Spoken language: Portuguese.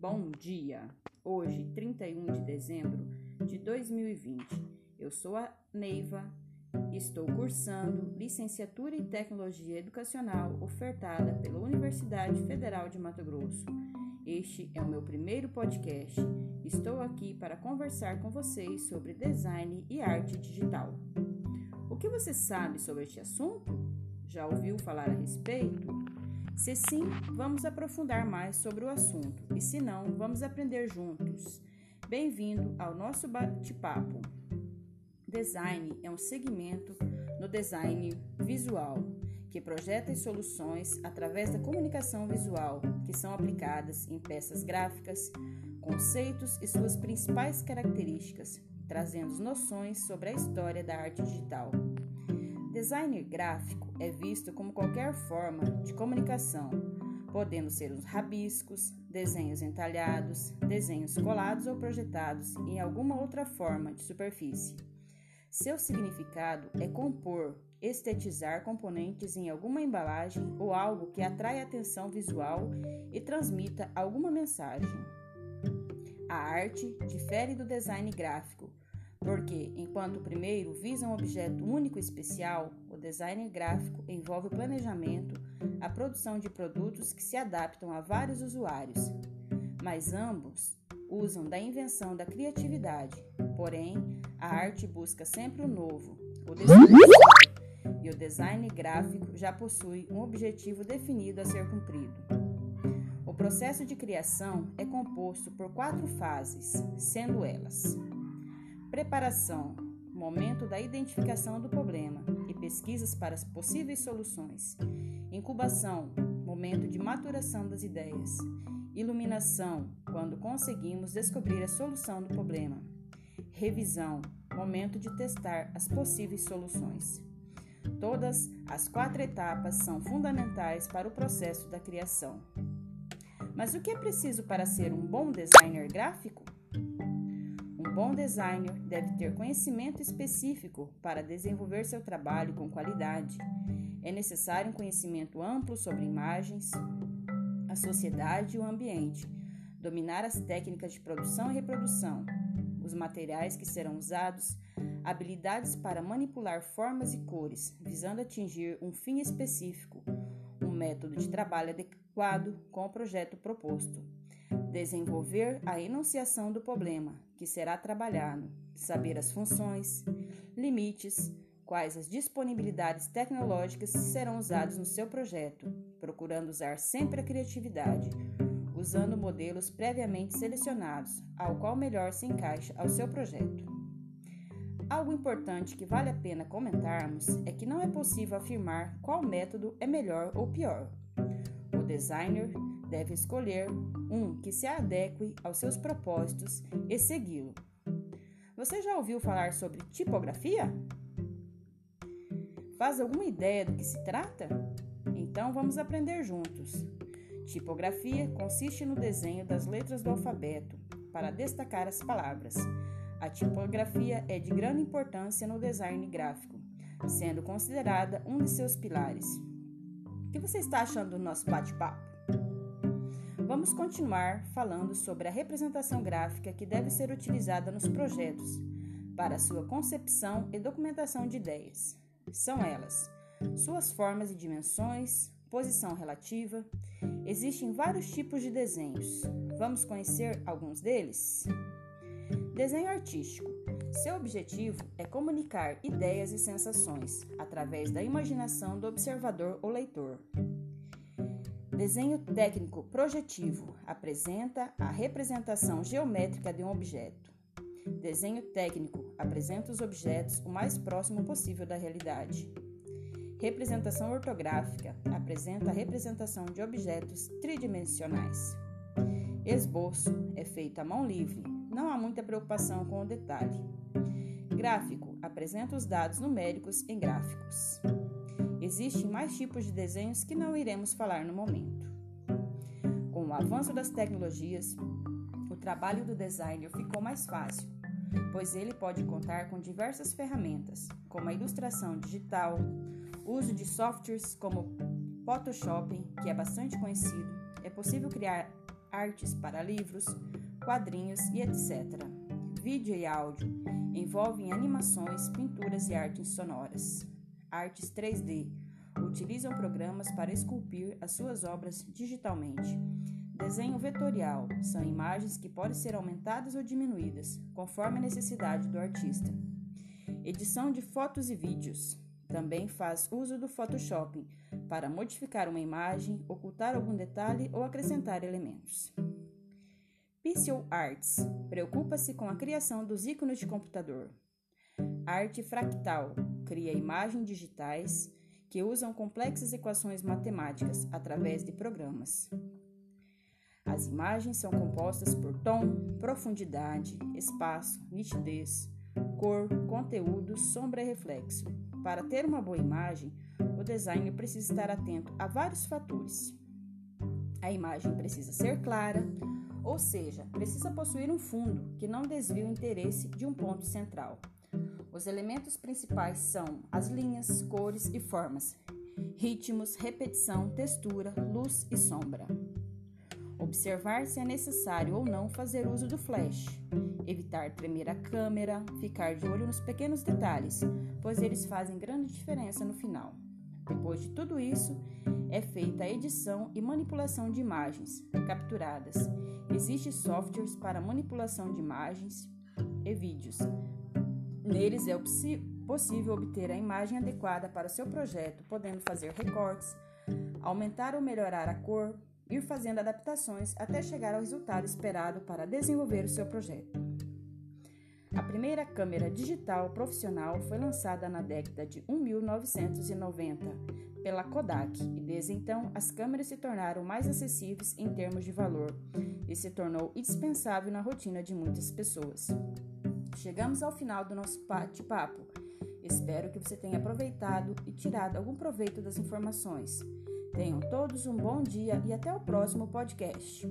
Bom dia! Hoje, 31 de dezembro de 2020. Eu sou a Neiva estou cursando Licenciatura em Tecnologia Educacional ofertada pela Universidade Federal de Mato Grosso. Este é o meu primeiro podcast. Estou aqui para conversar com vocês sobre design e arte digital. O que você sabe sobre este assunto? Já ouviu falar a respeito? Se sim, vamos aprofundar mais sobre o assunto, e se não, vamos aprender juntos. Bem-vindo ao nosso bate-papo. Design é um segmento no design visual que projeta soluções através da comunicação visual que são aplicadas em peças gráficas, conceitos e suas principais características, trazendo noções sobre a história da arte digital. Designer gráfico é visto como qualquer forma de comunicação, podendo ser os rabiscos, desenhos entalhados, desenhos colados ou projetados em alguma outra forma de superfície. Seu significado é compor, estetizar componentes em alguma embalagem ou algo que atrai atenção visual e transmita alguma mensagem. A arte difere do design gráfico, porque, enquanto o primeiro visa um objeto único e especial, o design gráfico envolve o planejamento, a produção de produtos que se adaptam a vários usuários. Mas ambos usam da invenção da criatividade, porém, a arte busca sempre o novo, o desconhecido, e o design gráfico já possui um objetivo definido a ser cumprido. O processo de criação é composto por quatro fases, sendo elas: Preparação momento da identificação do problema e pesquisas para as possíveis soluções. Incubação momento de maturação das ideias. Iluminação quando conseguimos descobrir a solução do problema. Revisão momento de testar as possíveis soluções. Todas as quatro etapas são fundamentais para o processo da criação. Mas o que é preciso para ser um bom designer gráfico? Bom designer deve ter conhecimento específico para desenvolver seu trabalho com qualidade. É necessário um conhecimento amplo sobre imagens, a sociedade e o ambiente, dominar as técnicas de produção e reprodução, os materiais que serão usados, habilidades para manipular formas e cores, visando atingir um fim específico, um método de trabalho adequado com o projeto proposto desenvolver a enunciação do problema, que será trabalhado, saber as funções, limites, quais as disponibilidades tecnológicas serão usadas no seu projeto, procurando usar sempre a criatividade, usando modelos previamente selecionados, ao qual melhor se encaixa ao seu projeto. Algo importante que vale a pena comentarmos é que não é possível afirmar qual método é melhor ou pior. O designer deve escolher um que se adeque aos seus propósitos e segui-lo. Você já ouviu falar sobre tipografia? Faz alguma ideia do que se trata? Então vamos aprender juntos. Tipografia consiste no desenho das letras do alfabeto para destacar as palavras. A tipografia é de grande importância no design gráfico, sendo considerada um de seus pilares. O que você está achando do nosso bate-papo? Vamos continuar falando sobre a representação gráfica que deve ser utilizada nos projetos para sua concepção e documentação de ideias. São elas: suas formas e dimensões, posição relativa. Existem vários tipos de desenhos. Vamos conhecer alguns deles? Desenho artístico. Seu objetivo é comunicar ideias e sensações através da imaginação do observador ou leitor. Desenho técnico projetivo apresenta a representação geométrica de um objeto. Desenho técnico apresenta os objetos o mais próximo possível da realidade. Representação ortográfica apresenta a representação de objetos tridimensionais. Esboço é feito à mão livre, não há muita preocupação com o detalhe. Gráfico apresenta os dados numéricos em gráficos. Existem mais tipos de desenhos que não iremos falar no momento. Com o avanço das tecnologias, o trabalho do designer ficou mais fácil, pois ele pode contar com diversas ferramentas, como a ilustração digital, uso de softwares como Photoshop, que é bastante conhecido. É possível criar artes para livros, quadrinhos e etc. Vídeo e áudio envolvem animações, pinturas e artes sonoras. Artes 3D utilizam programas para esculpir as suas obras digitalmente. Desenho vetorial são imagens que podem ser aumentadas ou diminuídas, conforme a necessidade do artista. Edição de fotos e vídeos também faz uso do Photoshop para modificar uma imagem, ocultar algum detalhe ou acrescentar elementos. Pixel Arts preocupa-se com a criação dos ícones de computador. Arte fractal cria imagens digitais que usam complexas equações matemáticas através de programas. As imagens são compostas por tom, profundidade, espaço, nitidez, cor, conteúdo, sombra e reflexo. Para ter uma boa imagem, o designer precisa estar atento a vários fatores. A imagem precisa ser clara, ou seja, precisa possuir um fundo que não desvie o interesse de um ponto central. Os elementos principais são as linhas, cores e formas, ritmos, repetição, textura, luz e sombra. Observar se é necessário ou não fazer uso do flash. Evitar tremer a câmera, ficar de olho nos pequenos detalhes, pois eles fazem grande diferença no final. Depois de tudo isso, é feita a edição e manipulação de imagens capturadas. Existem softwares para manipulação de imagens e vídeos. Neles é possível obter a imagem adequada para o seu projeto, podendo fazer recortes, aumentar ou melhorar a cor, ir fazendo adaptações até chegar ao resultado esperado para desenvolver o seu projeto. A primeira câmera digital profissional foi lançada na década de 1990 pela Kodak e desde então as câmeras se tornaram mais acessíveis em termos de valor e se tornou indispensável na rotina de muitas pessoas. Chegamos ao final do nosso bate-papo. Espero que você tenha aproveitado e tirado algum proveito das informações. Tenham todos um bom dia e até o próximo podcast.